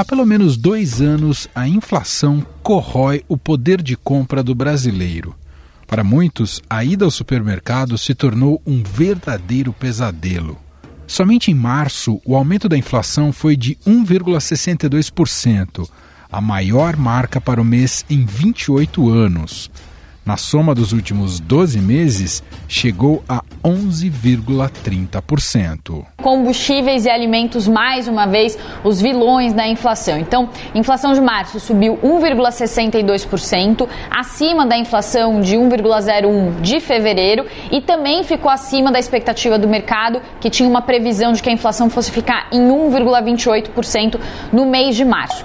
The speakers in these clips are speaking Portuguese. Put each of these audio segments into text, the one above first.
Há pelo menos dois anos, a inflação corrói o poder de compra do brasileiro. Para muitos, a ida ao supermercado se tornou um verdadeiro pesadelo. Somente em março, o aumento da inflação foi de 1,62%, a maior marca para o mês em 28 anos na soma dos últimos 12 meses, chegou a 11,30%. Combustíveis e alimentos, mais uma vez, os vilões da inflação. Então, inflação de março subiu 1,62%, acima da inflação de 1,01% de fevereiro e também ficou acima da expectativa do mercado, que tinha uma previsão de que a inflação fosse ficar em 1,28% no mês de março.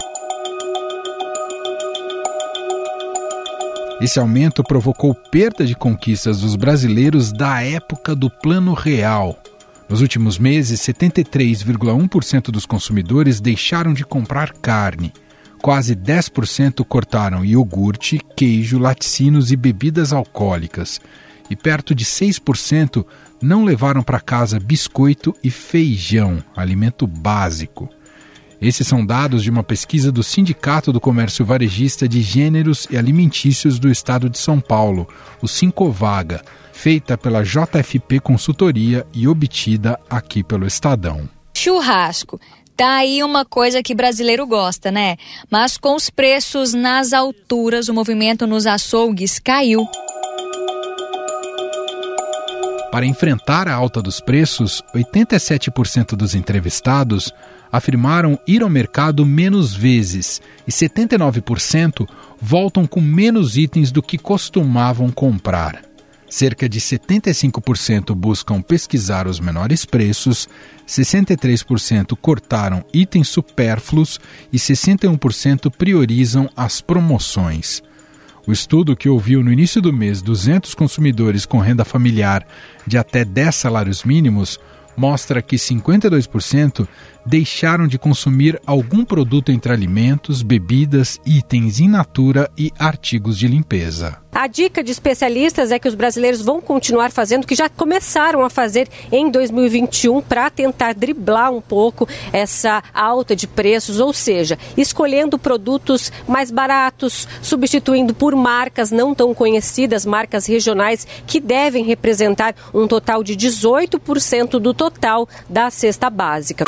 Esse aumento provocou perda de conquistas dos brasileiros da época do Plano Real. Nos últimos meses, 73,1% dos consumidores deixaram de comprar carne. Quase 10% cortaram iogurte, queijo, laticínios e bebidas alcoólicas. E perto de 6% não levaram para casa biscoito e feijão, alimento básico. Esses são dados de uma pesquisa do Sindicato do Comércio Varejista de Gêneros e Alimentícios do Estado de São Paulo, o Sincovaga, feita pela JFP Consultoria e obtida aqui pelo Estadão. Churrasco. Tá aí uma coisa que brasileiro gosta, né? Mas com os preços nas alturas, o movimento nos açougues caiu. Para enfrentar a alta dos preços, 87% dos entrevistados afirmaram ir ao mercado menos vezes e 79% voltam com menos itens do que costumavam comprar. Cerca de 75% buscam pesquisar os menores preços, 63% cortaram itens supérfluos e 61% priorizam as promoções. O estudo que ouviu no início do mês 200 consumidores com renda familiar de até 10 salários mínimos mostra que 52% deixaram de consumir algum produto entre alimentos, bebidas, itens in natura e artigos de limpeza. A dica de especialistas é que os brasileiros vão continuar fazendo o que já começaram a fazer em 2021 para tentar driblar um pouco essa alta de preços, ou seja, escolhendo produtos mais baratos, substituindo por marcas não tão conhecidas, marcas regionais que devem representar um total de 18% do total da cesta básica.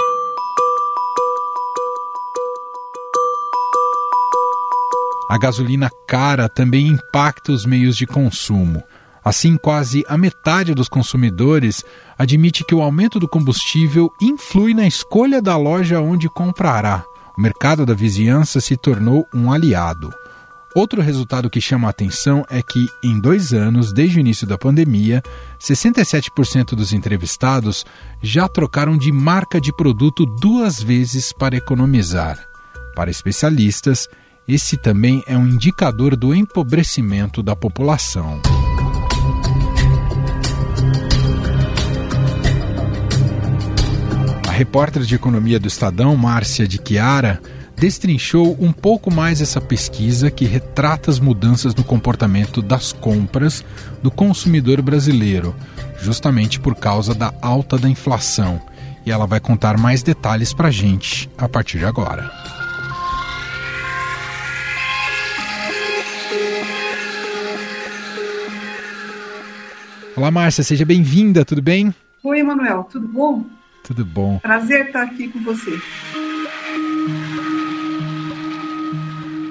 A gasolina cara também impacta os meios de consumo. Assim, quase a metade dos consumidores admite que o aumento do combustível influi na escolha da loja onde comprará. O mercado da vizinhança se tornou um aliado. Outro resultado que chama a atenção é que, em dois anos, desde o início da pandemia, 67% dos entrevistados já trocaram de marca de produto duas vezes para economizar. Para especialistas, esse também é um indicador do empobrecimento da população. A repórter de economia do Estadão, Márcia de Chiara, destrinchou um pouco mais essa pesquisa que retrata as mudanças no comportamento das compras do consumidor brasileiro, justamente por causa da alta da inflação. E ela vai contar mais detalhes para a gente a partir de agora. Olá, Márcia, seja bem-vinda, tudo bem? Oi, Emanuel, tudo bom? Tudo bom. Prazer estar aqui com você.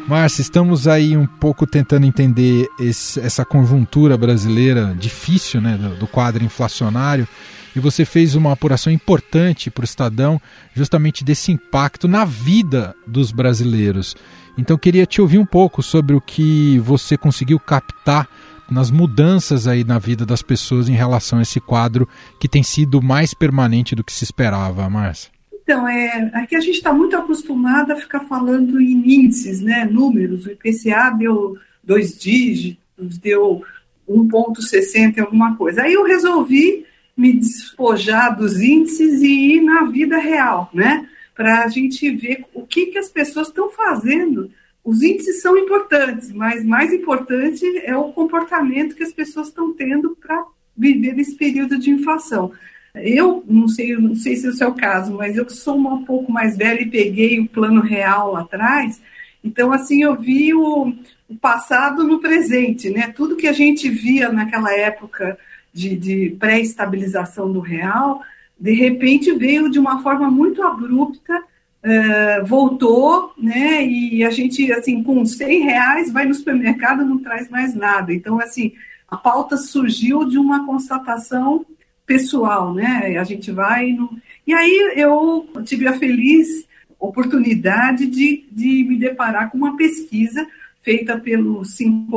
Márcia, estamos aí um pouco tentando entender esse, essa conjuntura brasileira difícil, né, do, do quadro inflacionário, e você fez uma apuração importante para o Estadão, justamente desse impacto na vida dos brasileiros. Então, queria te ouvir um pouco sobre o que você conseguiu captar nas mudanças aí na vida das pessoas em relação a esse quadro que tem sido mais permanente do que se esperava, Márcia? Então, é, aqui a gente está muito acostumado a ficar falando em índices, né, números. O IPCA deu dois dígitos, deu 1,60 alguma coisa. Aí eu resolvi me despojar dos índices e ir na vida real, né, para a gente ver o que, que as pessoas estão fazendo os índices são importantes, mas mais importante é o comportamento que as pessoas estão tendo para viver esse período de inflação. Eu não sei, não sei se é o seu caso, mas eu sou um pouco mais velha e peguei o plano real lá atrás. Então, assim, eu vi o, o passado no presente, né? Tudo que a gente via naquela época de, de pré-estabilização do real, de repente veio de uma forma muito abrupta, uh, voltou, né? E a gente, assim, com 100 reais vai no supermercado não traz mais nada. Então, assim, a pauta surgiu de uma constatação pessoal, né? A gente vai no... E aí eu tive a feliz oportunidade de, de me deparar com uma pesquisa feita pelo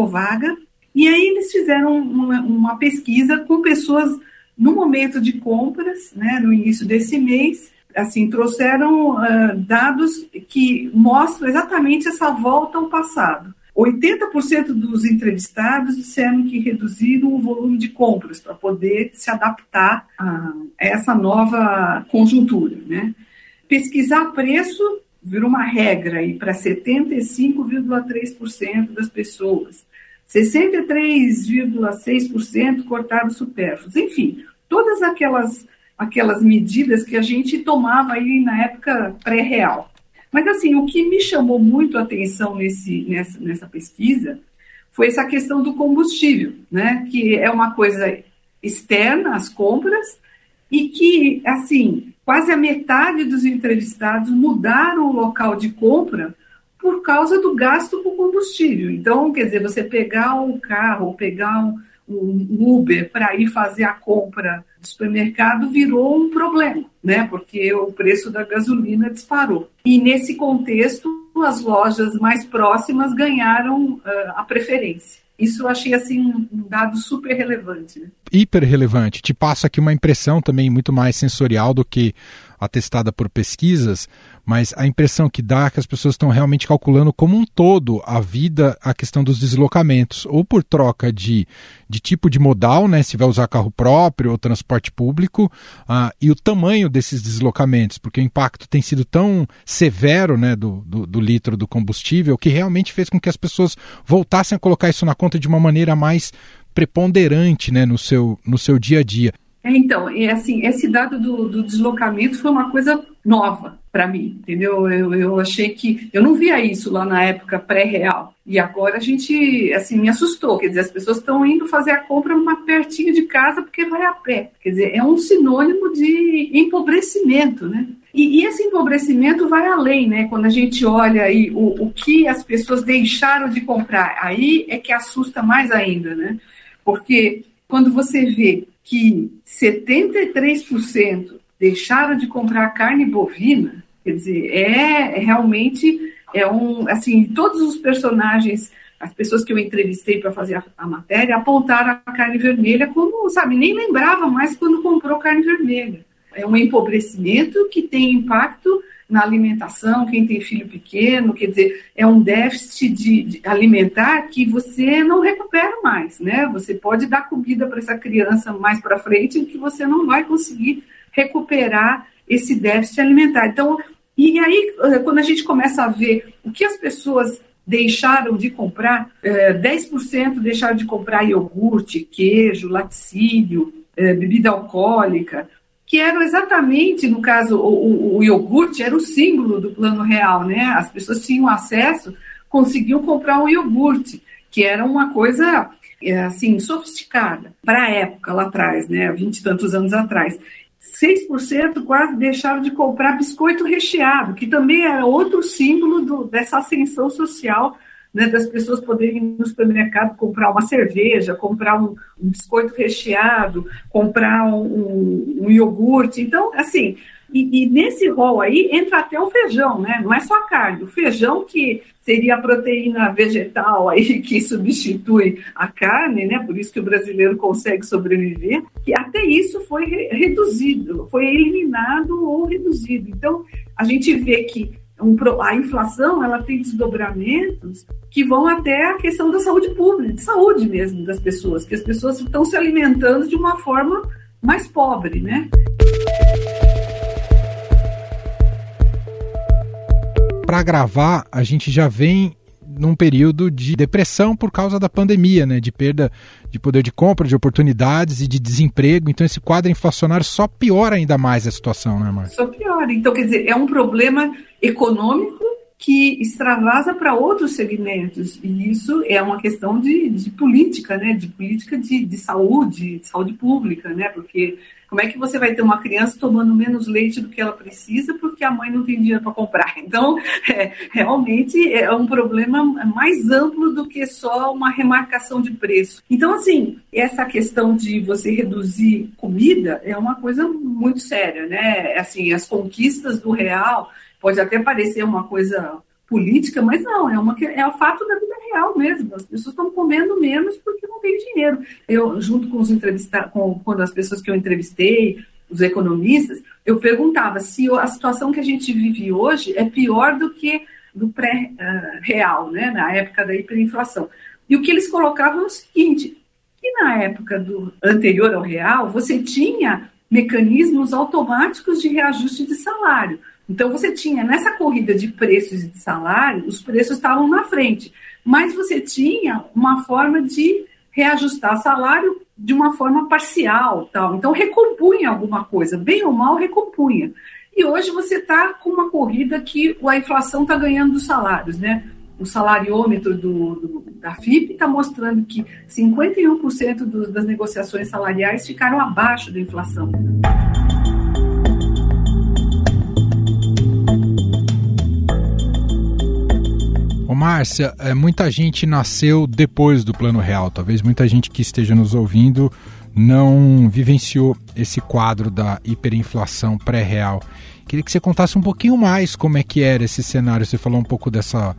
Vaga e aí eles fizeram uma, uma, pesquisa com pessoas no momento de compras, né, no início desse mês, assim, trouxeram uh, dados que mostram exatamente essa volta ao passado. 80% dos entrevistados disseram que reduziram o volume de compras para poder se adaptar a essa nova conjuntura. Né? Pesquisar preço virou uma regra para 75,3% das pessoas. 63,6% cortaram supérfluos. Enfim, todas aquelas, aquelas medidas que a gente tomava aí na época pré-real. Mas, assim, o que me chamou muito a atenção nesse, nessa, nessa pesquisa foi essa questão do combustível, né? que é uma coisa externa às compras e que, assim, quase a metade dos entrevistados mudaram o local de compra por causa do gasto com combustível. Então, quer dizer, você pegar um carro, pegar um, um Uber para ir fazer a compra do supermercado virou um problema, né? Porque o preço da gasolina disparou. E nesse contexto, as lojas mais próximas ganharam uh, a preferência. Isso eu achei assim um dado super relevante. Né? Hiper relevante. Te passa aqui uma impressão também muito mais sensorial do que atestada por pesquisas, mas a impressão que dá é que as pessoas estão realmente calculando como um todo a vida, a questão dos deslocamentos, ou por troca de, de tipo de modal, né, se vai usar carro próprio ou transporte público, uh, e o tamanho desses deslocamentos, porque o impacto tem sido tão severo né, do, do, do litro do combustível que realmente fez com que as pessoas voltassem a colocar isso na conta de uma maneira mais preponderante né, no, seu, no seu dia a dia. É, então, assim, esse dado do, do deslocamento foi uma coisa nova para mim, entendeu? Eu, eu achei que eu não via isso lá na época pré-real. E agora a gente, assim, me assustou. Quer dizer, as pessoas estão indo fazer a compra uma pertinho de casa porque vai a pé. Quer dizer, é um sinônimo de empobrecimento, né? E, e esse empobrecimento vai além, né? Quando a gente olha aí o, o que as pessoas deixaram de comprar, aí é que assusta mais ainda, né? Porque quando você vê que 73% deixaram de comprar carne bovina, quer dizer, é, é realmente é um assim, todos os personagens, as pessoas que eu entrevistei para fazer a, a, matéria apontaram a carne vermelha como, sabe, nem lembrava mais quando comprou carne vermelha. É um empobrecimento que tem impacto na alimentação, quem tem filho pequeno, quer dizer, é um déficit de, de alimentar que você não recupera mais, né? Você pode dar comida para essa criança mais para frente que você não vai conseguir recuperar esse déficit alimentar. Então, e aí, eh, quando a gente começa a ver o que as pessoas deixaram de comprar, 10% eh, deixaram de comprar iogurte, queijo, laticínio, eh, bebida alcoólica, que eram exatamente, no caso, o, o, o, iogurte era o símbolo do plano real, né? As pessoas tinham acesso, conseguiam comprar um iogurte, que era uma coisa, é, assim, sofisticada para a época lá atrás, né? Vinte e tantos anos atrás. 6% quase deixaram de comprar biscoito recheado, que também era outro símbolo do, dessa ascensão social né, das pessoas poderem ir no supermercado comprar uma cerveja, comprar um, um biscoito recheado, comprar um, um, um, iogurte. Então, assim, e, e, nesse rol aí entra até o feijão, né? Não é só a carne. O feijão que seria a proteína vegetal aí que substitui a carne, né? Por isso que o brasileiro consegue sobreviver. Que até isso foi reduzido, foi eliminado ou reduzido. Então, a gente vê que a inflação ela tem desdobramentos que vão até a questão da saúde pública, de saúde mesmo das pessoas, que as pessoas estão se alimentando de uma forma mais pobre, né? Para gravar, a gente já vem num período de depressão por causa da pandemia, né? De perda de poder de compra, de oportunidades e de desemprego. Então esse quadro inflacionário só piora ainda mais a situação, né, Marcia? Só piora. Então, quer dizer, é um problema econômico que extravasa para outros segmentos. E isso é uma questão de, de política, né? de política de, de saúde, de saúde pública, né? porque como é que você vai ter uma criança tomando menos leite do que ela precisa porque a mãe não tem dinheiro para comprar? Então, é, realmente é um problema mais amplo do que só uma remarcação de preço. Então, assim, essa questão de você reduzir comida é uma coisa muito séria, né? Assim, as conquistas do real Pode até parecer uma coisa política, mas não, é, uma, é o fato da vida real mesmo. As pessoas estão comendo menos porque não tem dinheiro. Eu, junto com os entrevistados, com, com as pessoas que eu entrevistei, os economistas, eu perguntava se a situação que a gente vive hoje é pior do que do pré-real, né, na época da hiperinflação. E o que eles colocavam é o seguinte, que na época do anterior ao real, você tinha mecanismos automáticos de reajuste de salário. Então você tinha nessa corrida de preços e de salário, os preços estavam na frente, mas você tinha uma forma de reajustar salário de uma forma parcial, tal. Então recompunha alguma coisa, bem ou mal recompunha. E hoje você está com uma corrida que a inflação está ganhando dos salários, né? O salariômetro do, do da FIP está mostrando que 51% do, das negociações salariais ficaram abaixo da inflação. Márcia, é, muita gente nasceu depois do Plano Real. Talvez muita gente que esteja nos ouvindo não vivenciou esse quadro da hiperinflação pré-real. Queria que você contasse um pouquinho mais como é que era esse cenário. Você falou um pouco dessa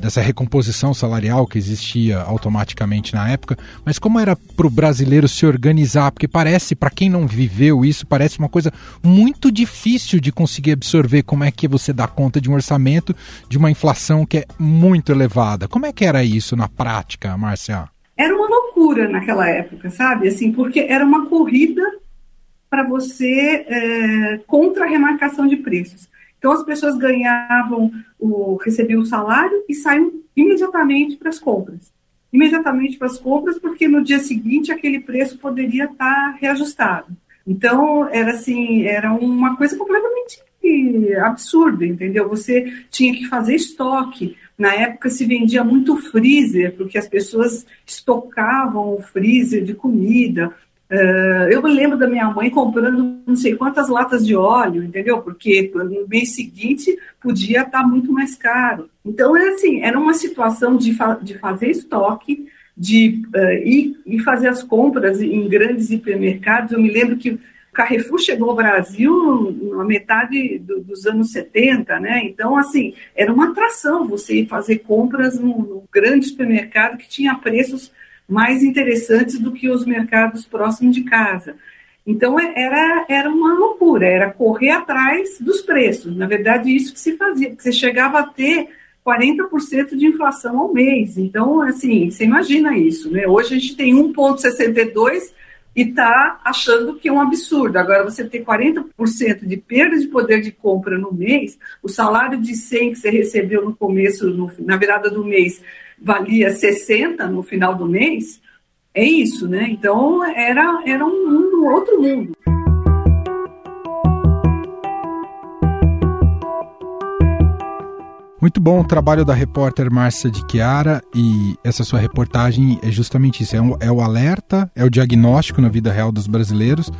dessa recomposição salarial que existia automaticamente na época, mas como era para o brasileiro se organizar? Porque parece, para quem não viveu isso, parece uma coisa muito difícil de conseguir absorver. Como é que você dá conta de um orçamento de uma inflação que é muito elevada? Como é que era isso na prática, Márcia? Era uma loucura naquela época, sabe? Assim, porque era uma corrida para você é, contra a remarcação de preços. Então as pessoas ganhavam, o, recebiam o salário e saíam imediatamente para as compras. Imediatamente para as compras, porque no dia seguinte aquele preço poderia estar reajustado. Então era assim, era uma coisa completamente absurda, entendeu? Você tinha que fazer estoque. Na época se vendia muito freezer, porque as pessoas estocavam o freezer de comida. Uh, eu me lembro da minha mãe comprando não sei quantas latas de óleo, entendeu? Porque no mês seguinte podia estar muito mais caro. Então, é assim, era uma situação de, fa de fazer estoque, de uh, ir, ir fazer as compras em grandes hipermercados. Eu me lembro que o Carrefour chegou ao Brasil na metade do, dos anos 70, né? Então, assim, era uma atração você fazer compras num grande supermercado que tinha preços mais interessantes do que os mercados próximos de casa. Então é, era, era uma loucura, era correr atrás dos preços. Na verdade, isso que se fazia, você chegava a ter 40% de inflação ao mês. Então, assim, você imagina isso, né? Hoje a gente tem 1,62 e está achando que é um absurdo. Agora, você ter 40% de perda de poder de compra no mês, o salário de 100 que você recebeu no começo, no, na virada do mês, valia 60 no final do mês, é isso, né? Então era, era um, um outro mundo. Muito bom o trabalho da repórter Márcia de Chiara e essa sua reportagem é justamente isso, é, um, é o alerta, é o diagnóstico na vida real dos brasileiros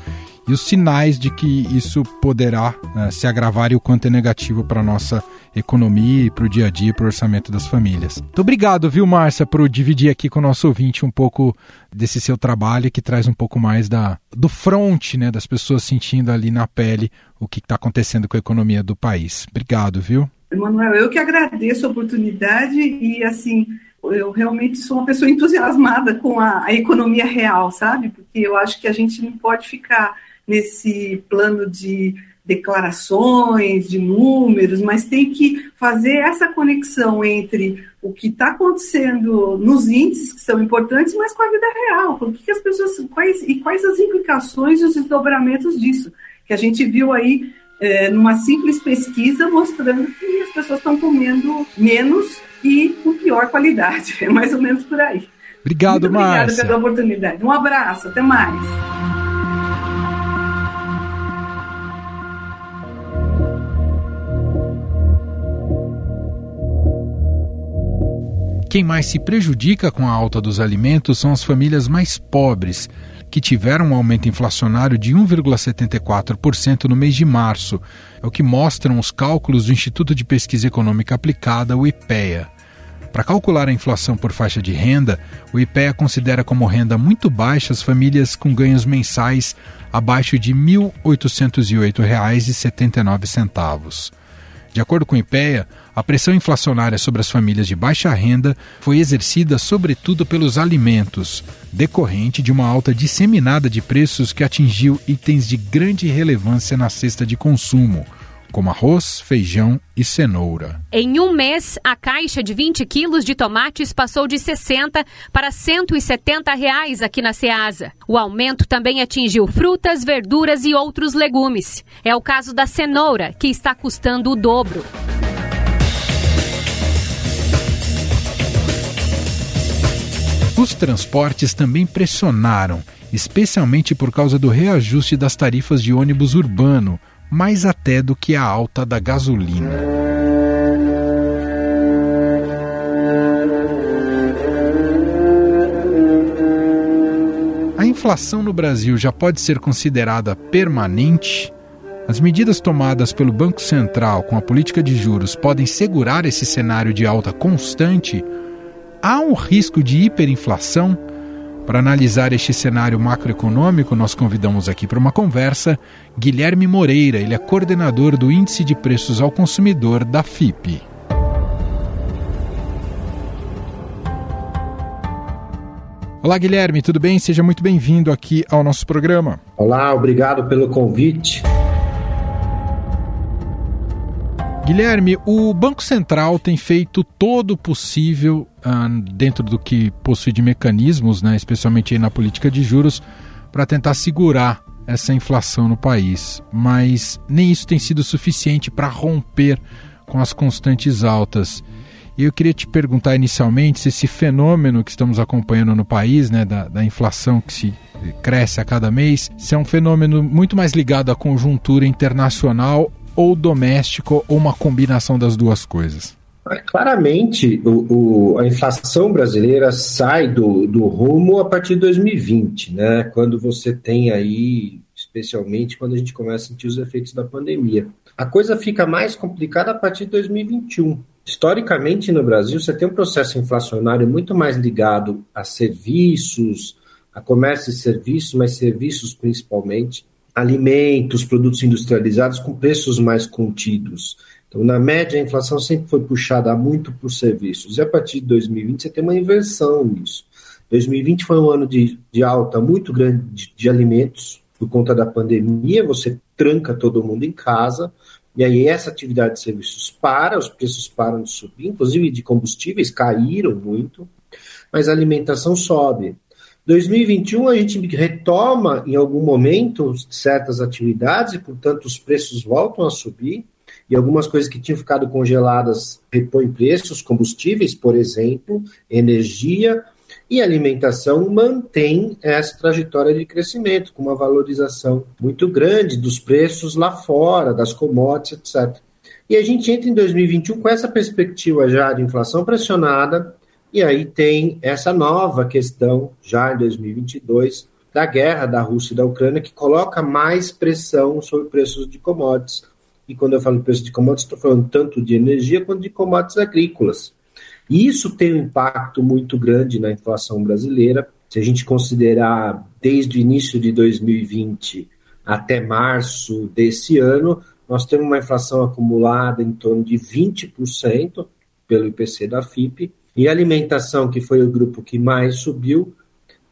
e os sinais de que isso poderá uh, se agravar e o quanto é negativo para a nossa economia e para o dia a dia, para o orçamento das famílias. Muito obrigado, viu, Márcia, por dividir aqui com o nosso ouvinte um pouco desse seu trabalho que traz um pouco mais da, do front, né, das pessoas sentindo ali na pele o que está acontecendo com a economia do país. Obrigado, viu? Emanuel, eu que agradeço a oportunidade e, assim, eu realmente sou uma pessoa entusiasmada com a, a economia real, sabe? Porque eu acho que a gente não pode ficar nesse plano de declarações, de números, mas tem que fazer essa conexão entre o que está acontecendo nos índices que são importantes, mas com a vida real, que, que as pessoas quais e quais as implicações e os desdobramentos disso que a gente viu aí é, numa simples pesquisa mostrando que as pessoas estão comendo menos e com pior qualidade. É mais ou menos por aí. Obrigado, Muito Márcia. Obrigada pela oportunidade. Um abraço, até mais. Quem mais se prejudica com a alta dos alimentos são as famílias mais pobres, que tiveram um aumento inflacionário de 1,74% no mês de março. É o que mostram os cálculos do Instituto de Pesquisa Econômica Aplicada, o IPEA. Para calcular a inflação por faixa de renda, o IPEA considera como renda muito baixa as famílias com ganhos mensais abaixo de R$ 1.808,79. De acordo com o IPEA, a pressão inflacionária sobre as famílias de baixa renda foi exercida sobretudo pelos alimentos, decorrente de uma alta disseminada de preços que atingiu itens de grande relevância na cesta de consumo, como arroz, feijão e cenoura. Em um mês, a caixa de 20 quilos de tomates passou de 60 para 170 reais aqui na Ceasa. O aumento também atingiu frutas, verduras e outros legumes. É o caso da cenoura, que está custando o dobro. Os transportes também pressionaram, especialmente por causa do reajuste das tarifas de ônibus urbano, mais até do que a alta da gasolina. A inflação no Brasil já pode ser considerada permanente? As medidas tomadas pelo Banco Central com a política de juros podem segurar esse cenário de alta constante? Há um risco de hiperinflação? Para analisar este cenário macroeconômico, nós convidamos aqui para uma conversa Guilherme Moreira, ele é coordenador do Índice de Preços ao Consumidor da FIP. Olá, Guilherme, tudo bem? Seja muito bem-vindo aqui ao nosso programa. Olá, obrigado pelo convite. Guilherme, o Banco Central tem feito todo o possível uh, dentro do que possui de mecanismos, né, especialmente na política de juros, para tentar segurar essa inflação no país. Mas nem isso tem sido suficiente para romper com as constantes altas. E eu queria te perguntar inicialmente se esse fenômeno que estamos acompanhando no país, né, da, da inflação que se cresce a cada mês, se é um fenômeno muito mais ligado à conjuntura internacional ou doméstico ou uma combinação das duas coisas? Claramente, o, o, a inflação brasileira sai do, do rumo a partir de 2020, né? Quando você tem aí, especialmente quando a gente começa a sentir os efeitos da pandemia. A coisa fica mais complicada a partir de 2021. Historicamente, no Brasil, você tem um processo inflacionário muito mais ligado a serviços, a comércio e serviços, mas serviços principalmente, alimentos, produtos industrializados com preços mais contidos. Então, na média, a inflação sempre foi puxada muito por serviços. E a partir de 2020, você tem uma inversão nisso. 2020 foi um ano de, de alta muito grande de, de alimentos, por conta da pandemia, você tranca todo mundo em casa, e aí essa atividade de serviços para, os preços param de subir, inclusive de combustíveis caíram muito, mas a alimentação sobe. 2021 a gente retoma em algum momento certas atividades e, portanto, os preços voltam a subir e algumas coisas que tinham ficado congeladas repõem preços, combustíveis, por exemplo, energia e alimentação mantém essa trajetória de crescimento, com uma valorização muito grande dos preços lá fora, das commodities, etc. E a gente entra em 2021 com essa perspectiva já de inflação pressionada, e aí tem essa nova questão, já em 2022, da guerra da Rússia e da Ucrânia, que coloca mais pressão sobre preços de commodities. E quando eu falo preço de commodities, estou falando tanto de energia quanto de commodities agrícolas. E isso tem um impacto muito grande na inflação brasileira. Se a gente considerar desde o início de 2020 até março desse ano, nós temos uma inflação acumulada em torno de 20% pelo IPC da FIP, e alimentação, que foi o grupo que mais subiu,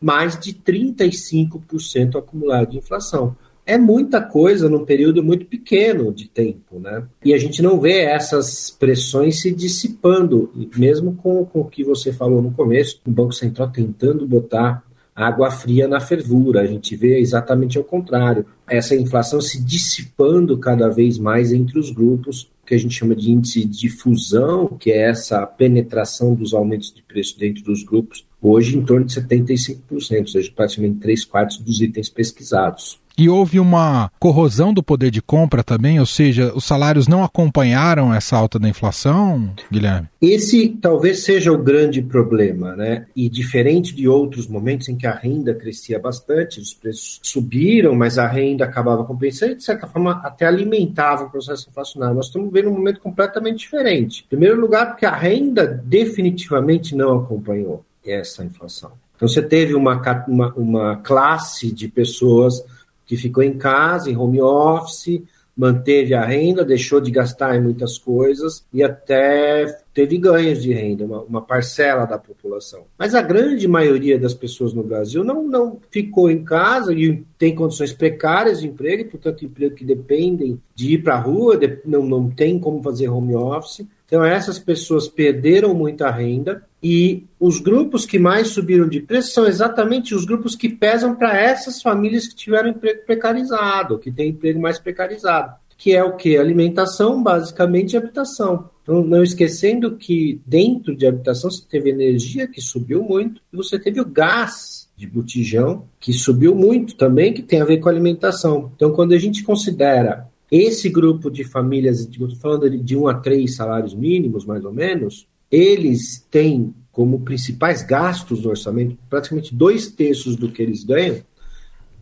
mais de 35% acumulado de inflação. É muita coisa num período muito pequeno de tempo, né? E a gente não vê essas pressões se dissipando, mesmo com, com o que você falou no começo, o Banco Central tentando botar água fria na fervura. A gente vê exatamente ao contrário. Essa inflação se dissipando cada vez mais entre os grupos, que a gente chama de índice de difusão, que é essa penetração dos aumentos de preço dentro dos grupos, hoje em torno de 75%, ou seja, praticamente 3 quartos dos itens pesquisados. E houve uma corrosão do poder de compra também, ou seja, os salários não acompanharam essa alta da inflação, Guilherme? Esse talvez seja o grande problema, né? E diferente de outros momentos em que a renda crescia bastante, os preços subiram, mas a renda acabava compensando e, de certa forma, até alimentava o processo inflacionário. Nós estamos vendo um momento completamente diferente. Em primeiro lugar, porque a renda definitivamente não acompanhou essa inflação. Então, você teve uma, uma, uma classe de pessoas que ficou em casa, em home office, manteve a renda, deixou de gastar em muitas coisas e até teve ganhos de renda, uma, uma, parcela da população. Mas a grande maioria das pessoas no Brasil não, não ficou em casa e tem condições precárias de emprego, portanto, emprego que dependem de ir para a rua, de, não, não tem como fazer home office. Então, essas pessoas perderam muita renda e os grupos que mais subiram de preço são exatamente os grupos que pesam para essas famílias que tiveram emprego precarizado, que têm emprego mais precarizado, que é o que? Alimentação, basicamente, e habitação. Então, não esquecendo que dentro de habitação você teve energia que subiu muito e você teve o gás de botijão que subiu muito também, que tem a ver com alimentação. Então, quando a gente considera esse grupo de famílias, estou falando de um a três salários mínimos, mais ou menos, eles têm como principais gastos do orçamento, praticamente dois terços do que eles ganham,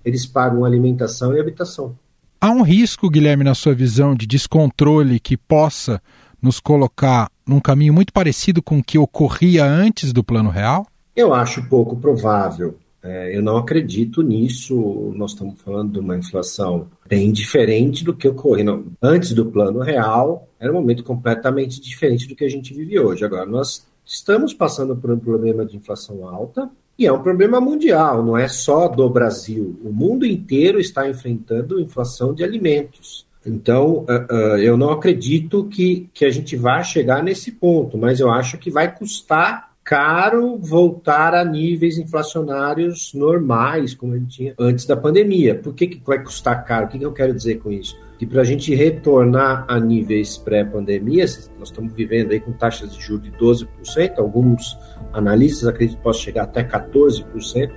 eles pagam alimentação e habitação. Há um risco, Guilherme, na sua visão, de descontrole que possa nos colocar num caminho muito parecido com o que ocorria antes do Plano Real? Eu acho pouco provável. É, eu não acredito nisso. Nós estamos falando de uma inflação bem diferente do que ocorreu antes do plano real. Era um momento completamente diferente do que a gente vive hoje. Agora, nós estamos passando por um problema de inflação alta e é um problema mundial, não é só do Brasil. O mundo inteiro está enfrentando inflação de alimentos. Então, uh, uh, eu não acredito que, que a gente vá chegar nesse ponto, mas eu acho que vai custar caro voltar a níveis inflacionários normais, como a gente tinha antes da pandemia. Por que, que vai custar caro? O que, que eu quero dizer com isso? Que para a gente retornar a níveis pré-pandemia, nós estamos vivendo aí com taxas de juros de 12%, alguns analistas acreditam que possa chegar até 14%.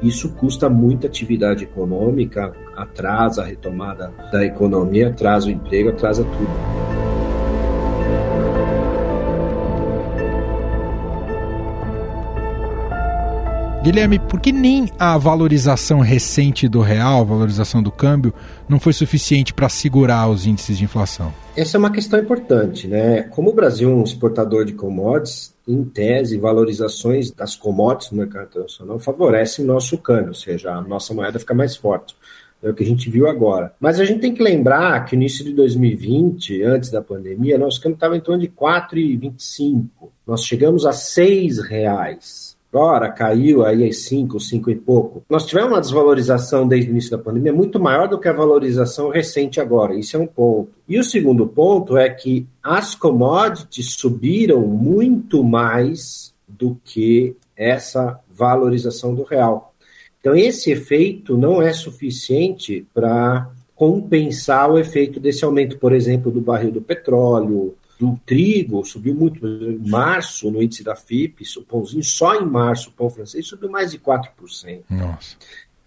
Isso custa muita atividade econômica, atrasa a retomada da economia, atrasa o emprego, atrasa tudo. Guilherme, por que nem a valorização recente do real, valorização do câmbio, não foi suficiente para segurar os índices de inflação? Essa é uma questão importante, né? Como o Brasil é um exportador de commodities, em tese, valorizações das commodities no mercado internacional favorecem o nosso câmbio, ou seja, a nossa moeda fica mais forte. É o que a gente viu agora. Mas a gente tem que lembrar que no início de 2020, antes da pandemia, nosso câmbio estava em torno de 4,25. Nós chegamos a R$ reais. Ora, caiu aí às 5, 5 e pouco. Nós tivemos uma desvalorização desde o início da pandemia muito maior do que a valorização recente agora. Isso é um ponto. E o segundo ponto é que as commodities subiram muito mais do que essa valorização do real. Então, esse efeito não é suficiente para compensar o efeito desse aumento, por exemplo, do barril do petróleo, do trigo subiu muito. Em março, no índice da FIP, o pãozinho, só em março, o pão francês subiu mais de 4%. Nossa.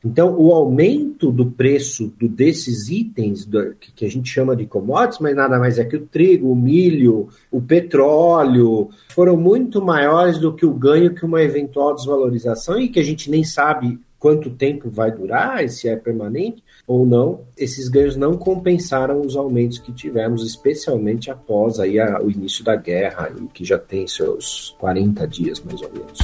Então, o aumento do preço do, desses itens do, que, que, a gente chama de commodities, mas nada mais é que o trigo, o milho, o petróleo, foram muito maiores do que o ganho que uma eventual desvalorização e que a gente nem sabe quanto tempo vai durar, se é permanente ou não, esses ganhos não compensaram os aumentos que tivemos, especialmente após aí a, o início da guerra, que já tem seus 40 dias mais ou menos.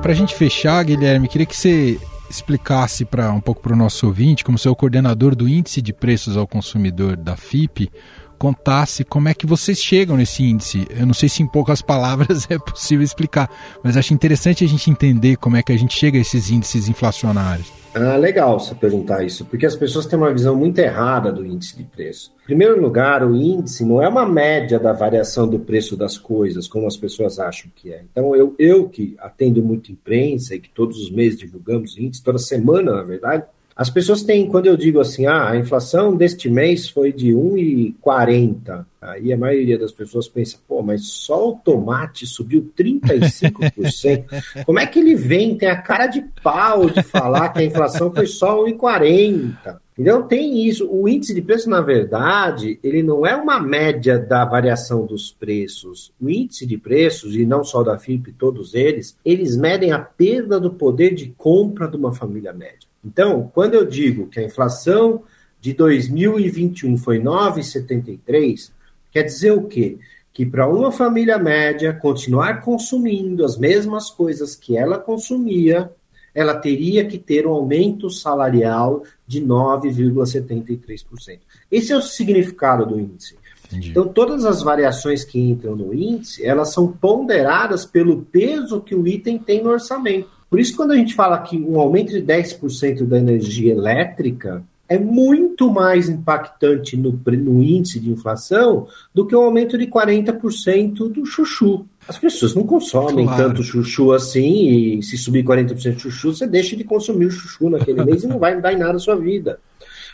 Para a gente fechar, Guilherme, queria que você explicasse para um pouco para o nosso ouvinte, como seu coordenador do índice de preços ao consumidor da FIP, contasse como é que vocês chegam nesse índice. Eu não sei se em poucas palavras é possível explicar, mas acho interessante a gente entender como é que a gente chega a esses índices inflacionários. Ah, legal você perguntar isso, porque as pessoas têm uma visão muito errada do índice de preço. Em primeiro lugar, o índice não é uma média da variação do preço das coisas, como as pessoas acham que é. Então, eu, eu que atendo muito imprensa e que todos os meses divulgamos índice, toda semana, na verdade, as pessoas têm, quando eu digo assim, ah, a inflação deste mês foi de 1,40, aí a maioria das pessoas pensa, pô, mas só o tomate subiu 35%. Como é que ele vem, tem a cara de pau de falar que a inflação foi só 1,40? Então tem isso. O índice de preço, na verdade, ele não é uma média da variação dos preços. O índice de preços, e não só da FIP, todos eles, eles medem a perda do poder de compra de uma família média. Então, quando eu digo que a inflação de 2021 foi 9,73, quer dizer o quê? Que para uma família média continuar consumindo as mesmas coisas que ela consumia, ela teria que ter um aumento salarial de 9,73%. Esse é o significado do índice. Entendi. Então, todas as variações que entram no índice, elas são ponderadas pelo peso que o item tem no orçamento. Por isso, quando a gente fala que um aumento de 10% da energia elétrica é muito mais impactante no, no, índice de inflação do que um aumento de 40% do chuchu. As pessoas não consomem claro. tanto chuchu assim, e se subir 40% de chuchu, você deixa de consumir o chuchu naquele mês e não vai dar em nada a sua vida.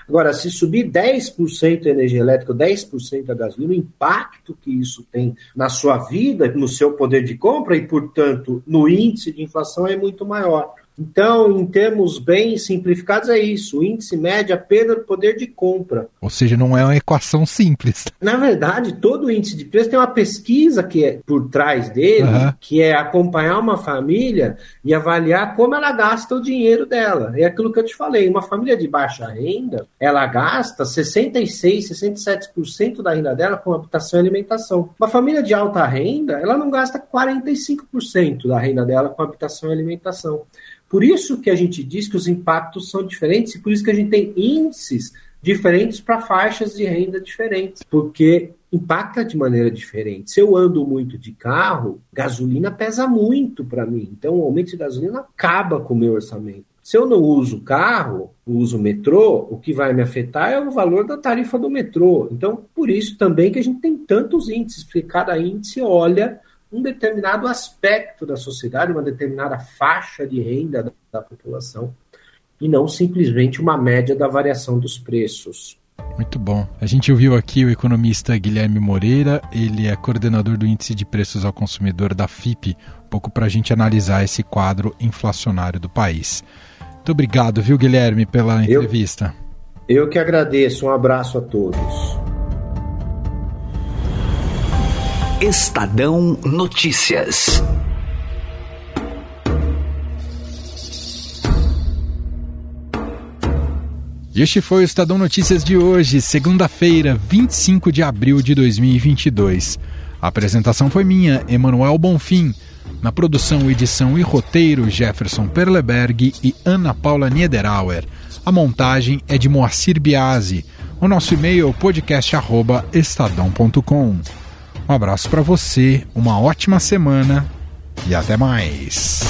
Agora, se subir 10% a energia elétrica, 10% a gasolina, o impacto que isso tem na sua vida, no seu poder de compra e, portanto, no índice de inflação é muito maior. Então, em termos bem simplificados, é isso. O índice mede a perda do poder de compra. Ou seja, não é uma equação simples. Na verdade, todo índice de preço tem uma pesquisa que é por trás dele, uhum. que é acompanhar uma família e avaliar como ela gasta o dinheiro dela. É aquilo que eu te falei. Uma família de baixa renda, ela gasta 66, 67% da renda dela com habitação e alimentação. Uma família de alta renda, ela não gasta 45% da renda dela com habitação e alimentação. Por isso que a gente diz que os impactos são diferentes e por isso que a gente tem índices diferentes para faixas de renda diferentes, porque impacta de maneira diferente. Se eu ando muito de carro, gasolina pesa muito para mim. Então, o aumento de gasolina acaba com o meu orçamento. Se eu não uso carro, uso metrô, o que vai me afetar é o valor da tarifa do metrô. Então, por isso também que a gente tem tantos índices, porque cada índice olha um determinado aspecto da sociedade, uma determinada faixa de renda da, da população, e não simplesmente uma média da variação dos preços. Muito bom. A gente ouviu aqui o economista Guilherme Moreira, ele é coordenador do Índice de Preços ao Consumidor da FIP, um pouco para a gente analisar esse quadro inflacionário do país. Muito obrigado, viu, Guilherme, pela entrevista. Eu, eu que agradeço. Um abraço a todos. Estadão Notícias. Este foi o Estadão Notícias de hoje, segunda-feira, 25 de abril de 2022. A apresentação foi minha, Emanuel Bonfim. Na produção, edição e roteiro, Jefferson Perleberg e Ana Paula Niederauer. A montagem é de Moacir Biasi. O nosso e-mail é podcast@estadão.com. Um abraço para você, uma ótima semana e até mais.